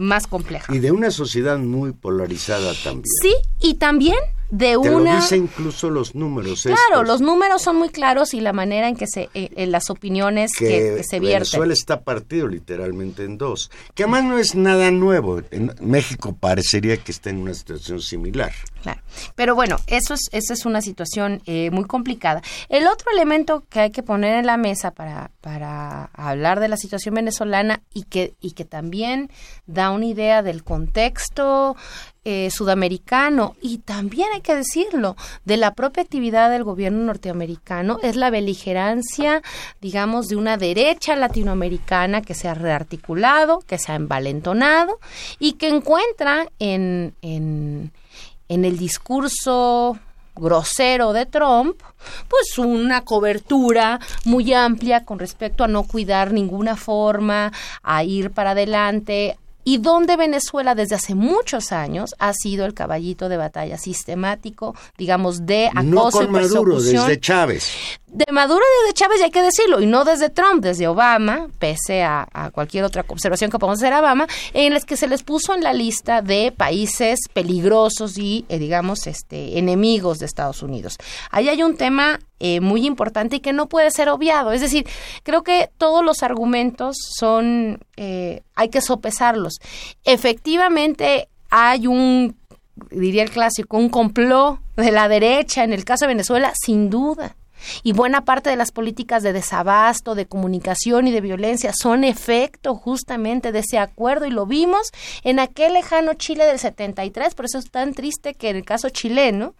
más compleja. Y de una sociedad muy polarizada también. Sí, y también de Te una... lo dicen incluso los números. Claro, estos, los números son muy claros y la manera en que se, eh, en las opiniones que, que, que se vierten. Venezuela está partido literalmente en dos. Que además no es nada nuevo. En México parecería que está en una situación similar. Claro. Pero bueno, eso es, esa es una situación eh, muy complicada. El otro elemento que hay que poner en la mesa para, para hablar de la situación venezolana y que, y que también da una idea del contexto eh, sudamericano y también hay que decirlo, de la propia actividad del gobierno norteamericano es la beligerancia, digamos, de una derecha latinoamericana que se ha rearticulado, que se ha envalentonado y que encuentra en, en, en el discurso grosero de Trump, pues una cobertura muy amplia con respecto a no cuidar ninguna forma, a ir para adelante, y donde Venezuela desde hace muchos años ha sido el caballito de batalla sistemático, digamos, de acoso no con y Maduro, desde Chávez. De Maduro y de Chávez, y hay que decirlo, y no desde Trump, desde Obama, pese a, cualquier otra observación que podamos hacer a Obama, en las que se les puso en la lista de países peligrosos y, eh, digamos, este, enemigos de Estados Unidos. Ahí hay un tema eh, muy importante y que no puede ser obviado. Es decir, creo que todos los argumentos son, eh, hay que sopesarlos. Efectivamente, hay un, diría el clásico, un complot de la derecha en el caso de Venezuela, sin duda. Y buena parte de las políticas de desabasto, de comunicación y de violencia son efecto justamente de ese acuerdo y lo vimos en aquel lejano Chile del 73, por eso es tan triste que en el caso chileno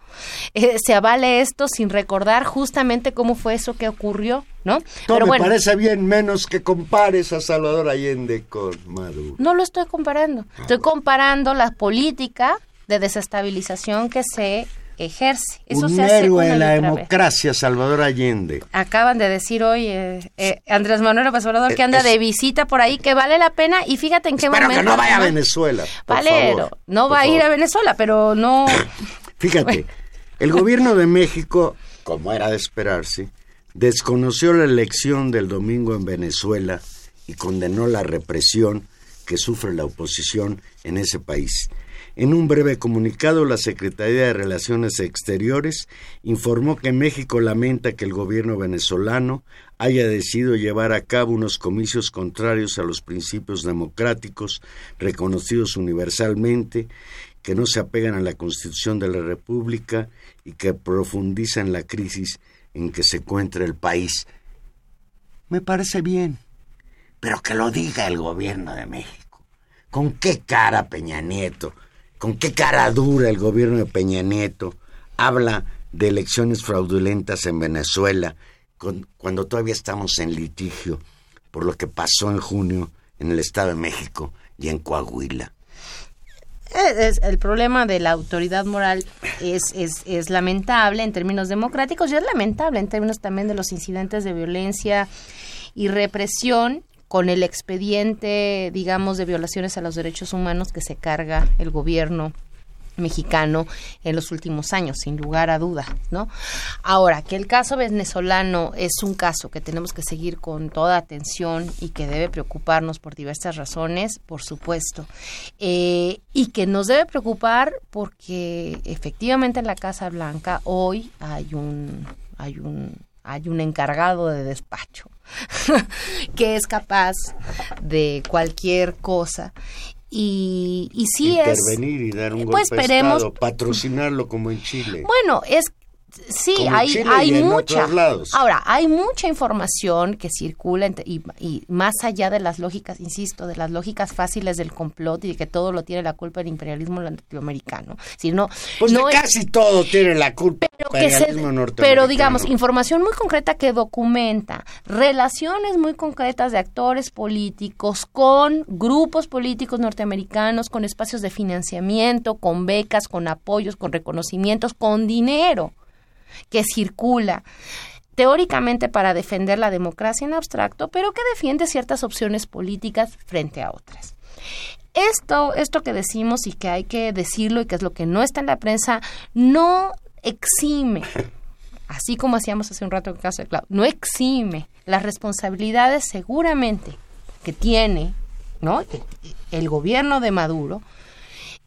eh, se avale esto sin recordar justamente cómo fue eso que ocurrió, ¿no? Todo me parece bien menos que compares a Salvador Allende con Maduro. No lo estoy comparando, estoy comparando la política de desestabilización que se ejerce. Eso un se hace héroe de la vez. democracia, Salvador Allende. Acaban de decir hoy eh, eh, Andrés Manuel López Obrador que Eh, anda es- de visita por ahí, que vale la pena y fíjate en qué Espero momento. que no vaya a Venezuela. por Valero, favor, no por va a ir a Venezuela, pero no. Fíjate, el gobierno de México, como era de esperarse, desconoció la elección del domingo en Venezuela y condenó la represión que sufre la oposición en ese país. En un breve comunicado, la Secretaría de Relaciones Exteriores informó que México lamenta que el gobierno venezolano haya decidido llevar a cabo unos comicios contrarios a los principios democráticos reconocidos universalmente, que no se apegan a la Constitución de la República y que profundizan la crisis en que se encuentra el país. Me parece bien, pero que lo diga el gobierno de México. ¿Con qué cara Peña Nieto? ¿Con qué cara dura el gobierno de Peña Nieto habla de elecciones fraudulentas en Venezuela con- cuando todavía estamos en litigio por lo que pasó en junio en el Estado de México y en Coahuila? Es- el problema de la autoridad moral es, es, es lamentable en términos democráticos y es lamentable en términos también de los incidentes de violencia y represión con el expediente, digamos, de violaciones a los derechos humanos que se carga el gobierno mexicano en los últimos años, sin lugar a duda, ¿no? Ahora, que el caso venezolano es un caso que tenemos que seguir con toda atención y que debe preocuparnos por diversas razones, por supuesto, Eh, y que nos debe preocupar porque efectivamente en la Casa Blanca hoy hay un hay un hay un encargado de despacho que es capaz de cualquier cosa y, y sí es intervenir y dar un pues golpe esperemos- de Estado, patrocinarlo como en Chile. bueno, es sí, Como hay, Chile hay y mucha. Ahora, hay mucha información que circula y, y más allá de las lógicas, insisto, de las lógicas fáciles del complot y de que todo lo tiene la culpa el imperialismo latinoamericano. Si no, pues no es- casi todo tiene la culpa pero, se- imperialismo norteamericano. pero digamos, información muy concreta que documenta relaciones muy concretas de actores políticos con grupos políticos norteamericanos, con espacios de financiamiento, con becas, con apoyos, con reconocimientos, con dinero que circula teóricamente para defender la democracia en abstracto, pero que defiende ciertas opciones políticas frente a otras. Esto, esto que decimos y que hay que decirlo y que es lo que no está en la prensa, no exime, así como hacíamos hace un rato en el caso de Clau, no exime las responsabilidades seguramente que tiene ¿no? el gobierno de Maduro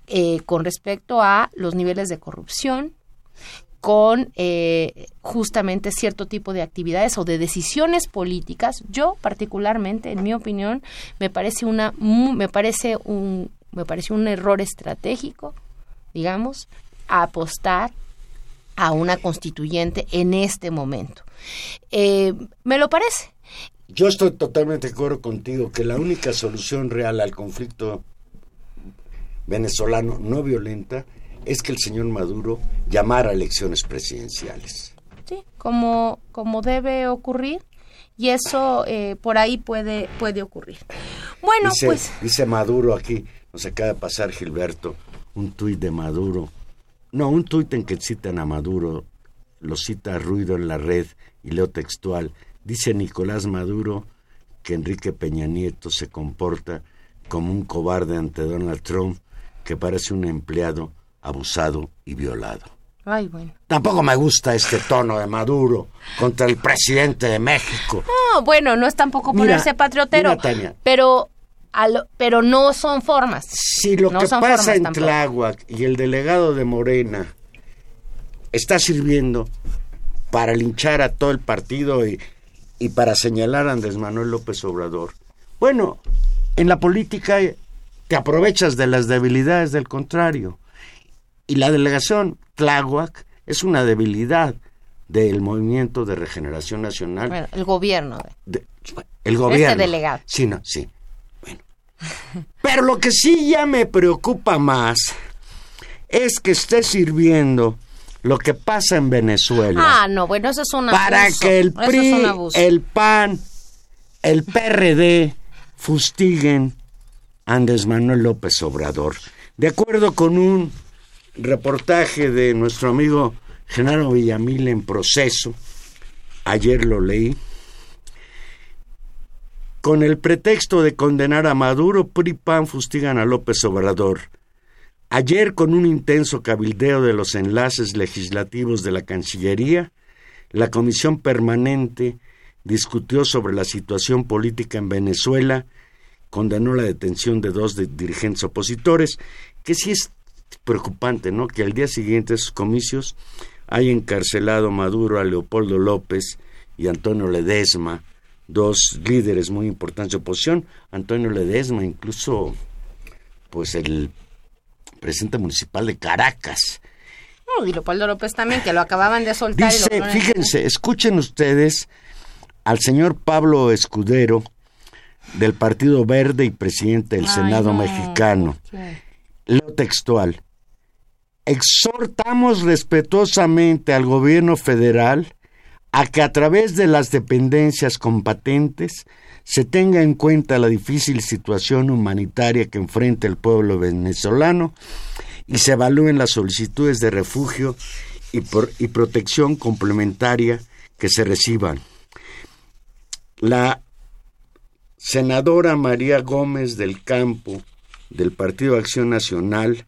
eh, con respecto a los niveles de corrupción, con eh, justamente cierto tipo de actividades o de decisiones políticas. Yo particularmente, en mi opinión, me parece una me parece un me parece un error estratégico, digamos, apostar a una constituyente en este momento. Eh, me lo parece. Yo estoy totalmente de acuerdo contigo que la única solución real al conflicto venezolano no violenta es que el señor Maduro llamara a elecciones presidenciales. Sí, como, como debe ocurrir y eso eh, por ahí puede, puede ocurrir. Bueno, dice, pues dice Maduro aquí, nos acaba de pasar Gilberto, un tuit de Maduro. No, un tuit en que citan a Maduro, lo cita Ruido en la red y leo textual. Dice Nicolás Maduro que Enrique Peña Nieto se comporta como un cobarde ante Donald Trump que parece un empleado abusado y violado. Ay, bueno. Tampoco me gusta este tono de Maduro contra el presidente de México. No, bueno, no es tampoco Mira, ponerse patriotero, mira, Tania. pero pero no son formas. Si lo No que pasa en tampoco. Tláhuac y el delegado de Morena está sirviendo para linchar a todo el partido y, y para señalar a Andrés Manuel López Obrador. Bueno, en la política te aprovechas de las debilidades del contrario. Y la delegación Tláhuac es una debilidad del movimiento de regeneración nacional Bueno, el gobierno. de- el gobierno. Este delegado. Sí, no, sí. Bueno. Pero lo que sí ya me preocupa más es que esté sirviendo lo que pasa en Venezuela Ah, no, bueno, eso es un abuso. para que el es PRI, abuso. el PAN, el PRD fustiguen a Andrés Manuel López Obrador. De acuerdo con un reportaje de nuestro amigo Genaro Villamil en proceso, ayer lo leí, con el pretexto de condenar a Maduro, PRI y PAN fustigan a López Obrador. Ayer, con un intenso cabildeo de los enlaces legislativos de la Cancillería, la Comisión Permanente discutió sobre la situación política en Venezuela, condenó la detención de dos dirigentes opositores, que sí es preocupante, ¿no? Que al día siguiente de sus comicios haya encarcelado Maduro a Leopoldo López y Antonio Ledesma, dos líderes muy importantes de oposición. Antonio Ledesma, incluso, pues el presidente municipal de Caracas. No, y Leopoldo López también, que lo acababan de soltar. y lo Dice, fíjense, escuchen ustedes al señor Pablo Escudero del Partido Verde y presidente del Ay, Senado no. mexicano. ¿Qué? Leo textual. Exhortamos respetuosamente al gobierno federal a que a través de las dependencias competentes se tenga en cuenta la difícil situación humanitaria que enfrenta el pueblo venezolano y se evalúen las solicitudes de refugio y, por- y protección complementaria que se reciban. La senadora María Gómez del Campo, del Partido Acción Nacional,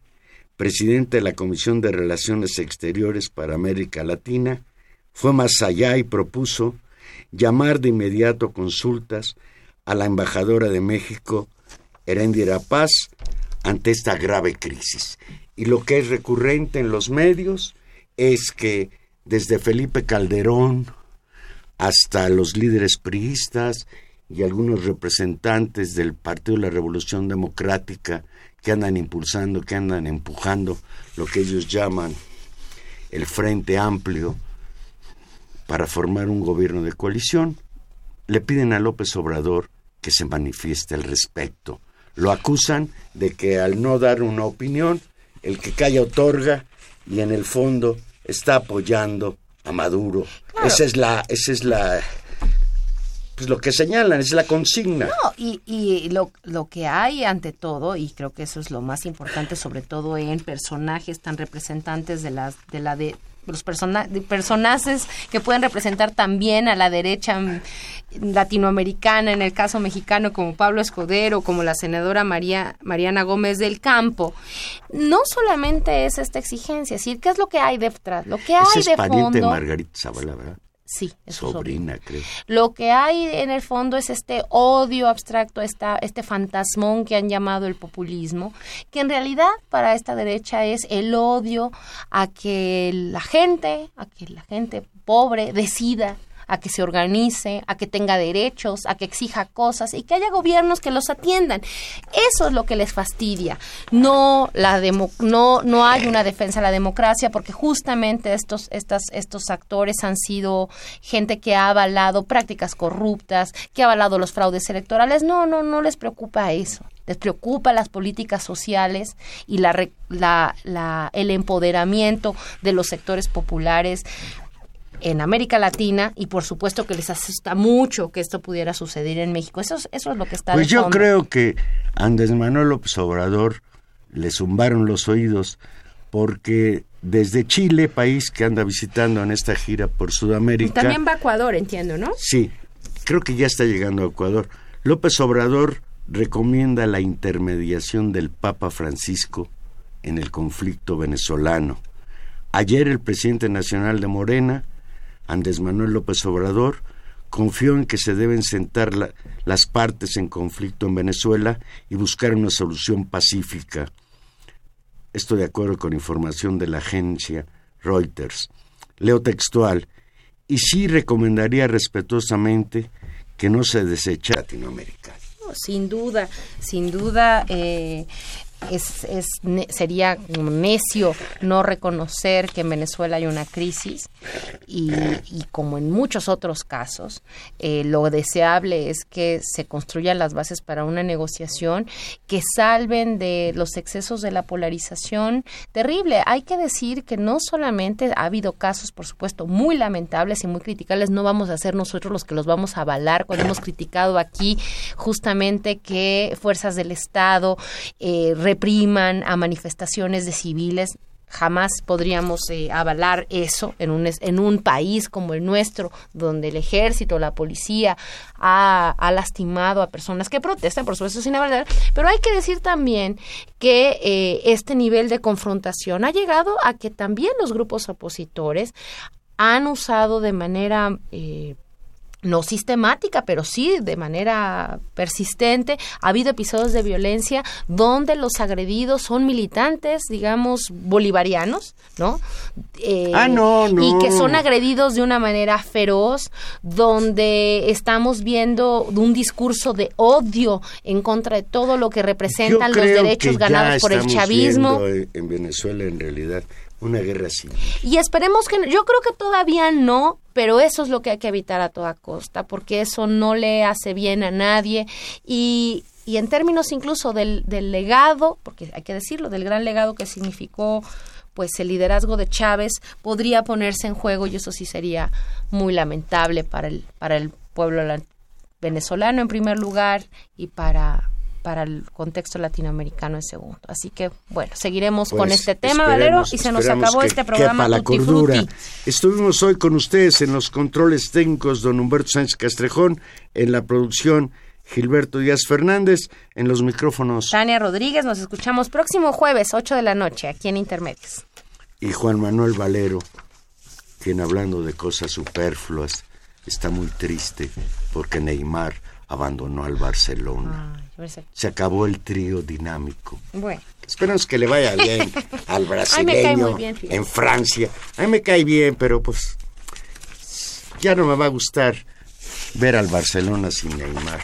presidente de la Comisión de Relaciones Exteriores para América Latina, fue más allá y propuso llamar de inmediato consultas a la embajadora de México, Heréndira Paz, ante esta grave crisis. Y lo que es recurrente en los medios es que desde Felipe Calderón hasta los líderes priistas y algunos representantes del Partido de la Revolución Democrática que andan impulsando, que andan empujando lo que ellos llaman el Frente Amplio para formar un gobierno de coalición, le piden a López Obrador que se manifieste al respecto. Lo acusan de que al no dar una opinión, el que calla otorga y en el fondo está apoyando a Maduro. Esa es la, esa es la, pues lo que señalan, es la consigna. No, y, y lo, lo que hay ante todo, y creo que eso es lo más importante, sobre todo en personajes tan representantes de las de la de los persona- de personajes que pueden representar también a la derecha latinoamericana, en el caso mexicano, como Pablo Escudero, como la senadora María, Mariana Gómez del Campo, no solamente es esta exigencia, es decir, ¿qué es lo que hay detrás? Lo que hay Ese es de pariente fondo... de Margarita Zavala, ¿verdad? Sí, es sobrina. Sobrina, creo. Lo que hay en el fondo es este odio abstracto, esta, este fantasmón que han llamado el populismo, que en realidad para esta derecha es el odio a que la gente, a que la gente pobre decida a que se organice, a que tenga derechos, a que exija cosas y que haya gobiernos que los atiendan. Eso es lo que les fastidia. No la demo- no no hay una defensa de la democracia porque justamente estos estas estos actores han sido gente que ha avalado prácticas corruptas, que ha avalado los fraudes electorales. No, no no les preocupa eso. Les preocupa las políticas sociales y la, la, la el empoderamiento de los sectores populares en América Latina y por supuesto que les asusta mucho que esto pudiera suceder en México. Eso es, eso es lo que está Pues de yo creo que Andrés Manuel López Obrador le zumbaron los oídos porque desde Chile, país que anda visitando en esta gira por Sudamérica. También va a Ecuador, entiendo, ¿no? Sí, creo que ya está llegando a Ecuador. López Obrador recomienda la intermediación del Papa Francisco en el conflicto venezolano. Ayer el presidente nacional de Morena, Andrés Manuel López Obrador, confió en que se deben sentar las partes en conflicto en Venezuela y buscar una solución pacífica. Esto de acuerdo con información de la agencia Reuters. Leo textual. Y sí recomendaría respetuosamente que no se deseche Latinoamérica. Sin duda, sin duda, eh, es, es sería necio no reconocer que en Venezuela hay una crisis y, como en muchos otros casos, eh, lo deseable es que se construyan las bases para una negociación que salven de los excesos de la polarización terrible. Hay que decir que no solamente ha habido casos, por supuesto, muy lamentables y muy criticables, no vamos a ser nosotros los que los vamos a avalar cuando hemos criticado aquí justamente que fuerzas del Estado eh, repriman a manifestaciones de civiles. Jamás podríamos eh, avalar eso en un, en un país como el nuestro, donde el ejército, la policía ha, lastimado a personas que protestan, por supuesto sin avalar, pero hay que decir también que eh, este nivel de confrontación ha llegado a que también los grupos opositores han usado de manera eh, no sistemática, pero sí de manera persistente. Ha habido episodios de violencia donde los agredidos son militantes, digamos, bolivarianos, ¿no? Eh, ah, no, no. Y que son agredidos de una manera feroz, donde estamos viendo un discurso de odio en contra de todo lo que representan los derechos ganados por el chavismo. En Venezuela, en realidad, una guerra civil. Y esperemos que, yo creo que todavía no, pero eso es lo que hay que evitar a toda costa, porque eso no le hace bien a nadie y, y en términos incluso del, del legado, porque hay que decirlo, del gran legado que significó pues el liderazgo de Chávez podría ponerse en juego y eso sí sería muy lamentable para el para el pueblo venezolano en primer lugar y para para el contexto latinoamericano en segundo. Así que, bueno, seguiremos con pues este tema, Valero, y se nos acabó este programa la cordura. Estuvimos hoy con ustedes en los controles técnicos don Humberto Sánchez Castrejón, en la producción Gilberto Díaz Fernández, en los micrófonos. Tania Rodríguez, nos escuchamos próximo jueves, 8 de la noche, aquí en Intermedios. Y Juan Manuel Valero, quien hablando de cosas superfluas, está muy triste porque Neymar abandonó al Barcelona. Se acabó el trío dinámico. Bueno. Esperamos que le vaya bien al brasileño en Francia. A mí me cae bien, pero pues ya no me va a gustar ver al Barcelona sin Neymar.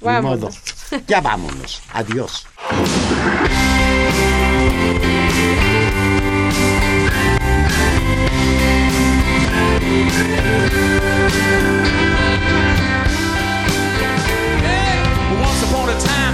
Modo. Ya vámonos. Adiós.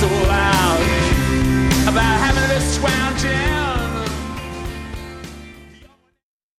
sua